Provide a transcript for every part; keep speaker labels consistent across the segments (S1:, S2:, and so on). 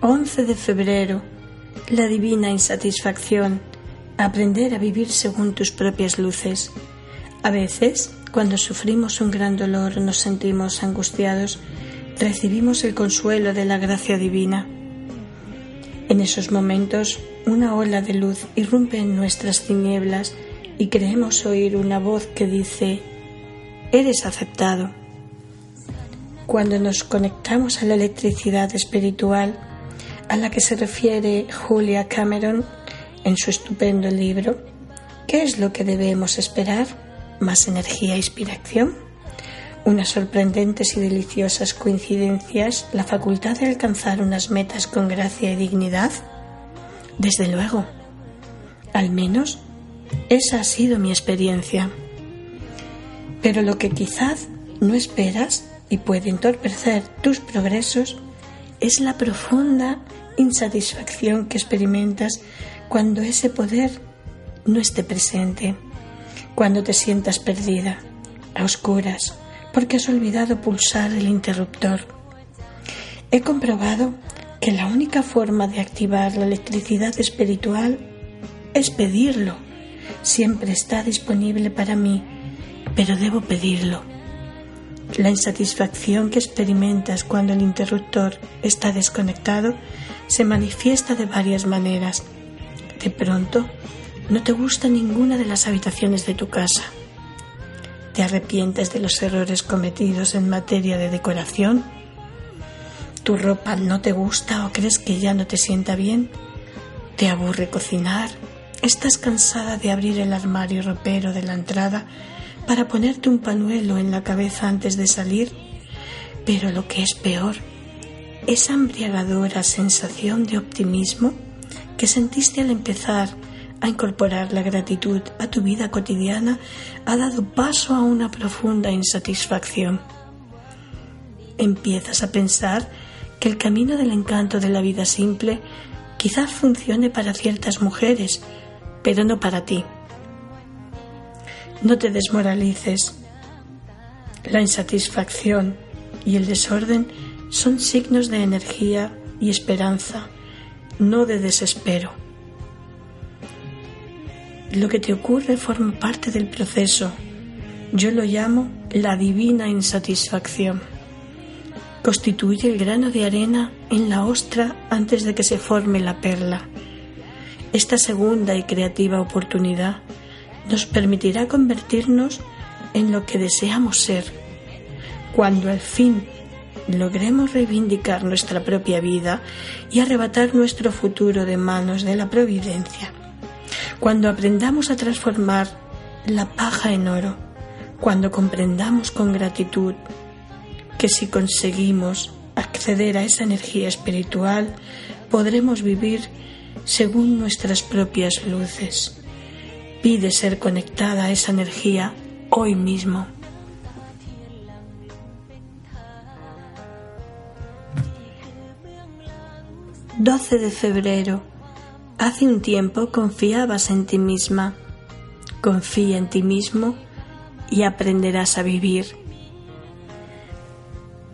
S1: 11 de febrero. La divina insatisfacción. Aprender a vivir según tus propias luces. A veces, cuando sufrimos un gran dolor nos sentimos angustiados, recibimos el consuelo de la gracia divina. En esos momentos, una ola de luz irrumpe en nuestras tinieblas y creemos oír una voz que dice, Eres aceptado. Cuando nos conectamos a la electricidad espiritual, a la que se refiere Julia Cameron en su estupendo libro, ¿qué es lo que debemos esperar? ¿Más energía e inspiración? Unas sorprendentes y deliciosas coincidencias, la facultad de alcanzar unas metas con gracia y dignidad? Desde luego. Al menos esa ha sido mi experiencia. Pero lo que quizás no esperas y puede entorpecer tus progresos es la profunda insatisfacción que experimentas cuando ese poder no esté presente, cuando te sientas perdida, a oscuras, porque has olvidado pulsar el interruptor. He comprobado que la única forma de activar la electricidad espiritual es pedirlo. Siempre está disponible para mí, pero debo pedirlo. La insatisfacción que experimentas cuando el interruptor está desconectado se manifiesta de varias maneras. De pronto, no te gusta ninguna de las habitaciones de tu casa. ¿Te arrepientes de los errores cometidos en materia de decoración? ¿Tu ropa no te gusta o crees que ya no te sienta bien? ¿Te aburre cocinar? ¿Estás cansada de abrir el armario ropero de la entrada para ponerte un panuelo en la cabeza antes de salir? Pero lo que es peor, esa embriagadora sensación de optimismo que sentiste al empezar a incorporar la gratitud a tu vida cotidiana ha dado paso a una profunda insatisfacción. Empiezas a pensar que el camino del encanto de la vida simple quizás funcione para ciertas mujeres, pero no para ti. No te desmoralices. La insatisfacción y el desorden son signos de energía y esperanza, no de desespero. Lo que te ocurre forma parte del proceso. Yo lo llamo la divina insatisfacción. Constituye el grano de arena en la ostra antes de que se forme la perla. Esta segunda y creativa oportunidad nos permitirá convertirnos en lo que deseamos ser. Cuando al fin logremos reivindicar nuestra propia vida y arrebatar nuestro futuro de manos de la providencia. Cuando aprendamos a transformar la paja en oro, cuando comprendamos con gratitud que si conseguimos acceder a esa energía espiritual, podremos vivir según nuestras propias luces. Pide ser conectada a esa energía hoy mismo. 12 de febrero. Hace un tiempo confiabas en ti misma. Confía en ti mismo y aprenderás a vivir.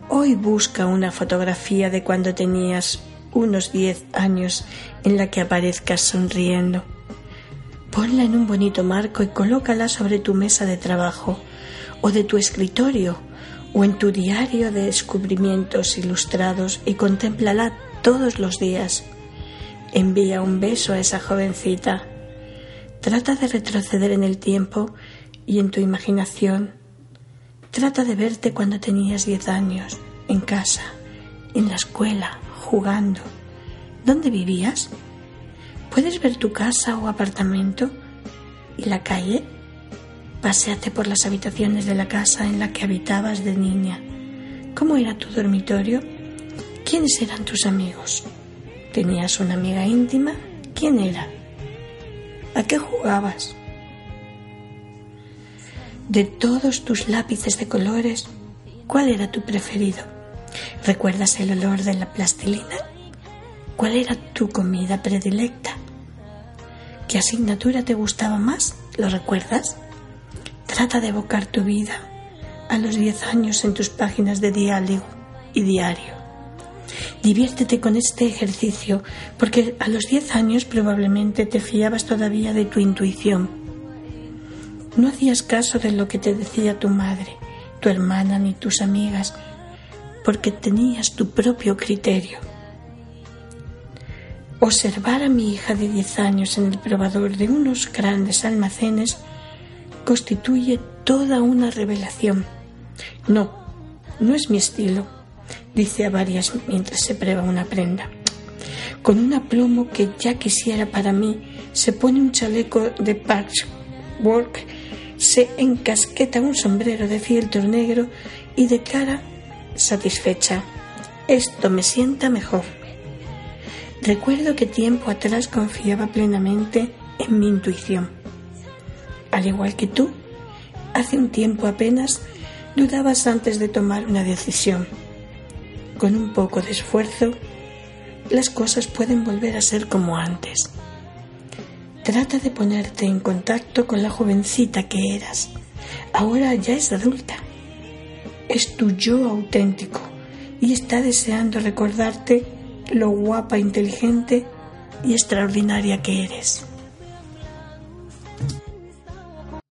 S1: Hoy busca una fotografía de cuando tenías unos 10 años en la que aparezcas sonriendo. Ponla en un bonito marco y colócala sobre tu mesa de trabajo o de tu escritorio o en tu diario de descubrimientos ilustrados y contémplala todos los días. Envía un beso a esa jovencita. Trata de retroceder en el tiempo y en tu imaginación. Trata de verte cuando tenías diez años, en casa, en la escuela, jugando. ¿Dónde vivías? ¿Puedes ver tu casa o apartamento? ¿Y la calle? Paseate por las habitaciones de la casa en la que habitabas de niña. ¿Cómo era tu dormitorio? ¿Quiénes eran tus amigos? ¿Tenías una amiga íntima? ¿Quién era? ¿A qué jugabas? De todos tus lápices de colores, ¿cuál era tu preferido? ¿Recuerdas el olor de la plastilina? ¿Cuál era tu comida predilecta? ¿Qué asignatura te gustaba más? ¿Lo recuerdas? Trata de evocar tu vida a los diez años en tus páginas de diálogo y diario. Diviértete con este ejercicio, porque a los 10 años probablemente te fiabas todavía de tu intuición. No hacías caso de lo que te decía tu madre, tu hermana ni tus amigas, porque tenías tu propio criterio. Observar a mi hija de 10 años en el probador de unos grandes almacenes constituye toda una revelación. No, no es mi estilo, dice a varias mientras se prueba una prenda. Con un aplomo que ya quisiera para mí, se pone un chaleco de patchwork, se encasqueta un sombrero de fieltro negro y de cara satisfecha. Esto me sienta mejor. Recuerdo que tiempo atrás confiaba plenamente en mi intuición. Al igual que tú, hace un tiempo apenas dudabas antes de tomar una decisión. Con un poco de esfuerzo, las cosas pueden volver a ser como antes. Trata de ponerte en contacto con la jovencita que eras. Ahora ya es adulta. Es tu yo auténtico y está deseando recordarte lo guapa, inteligente y extraordinaria que eres.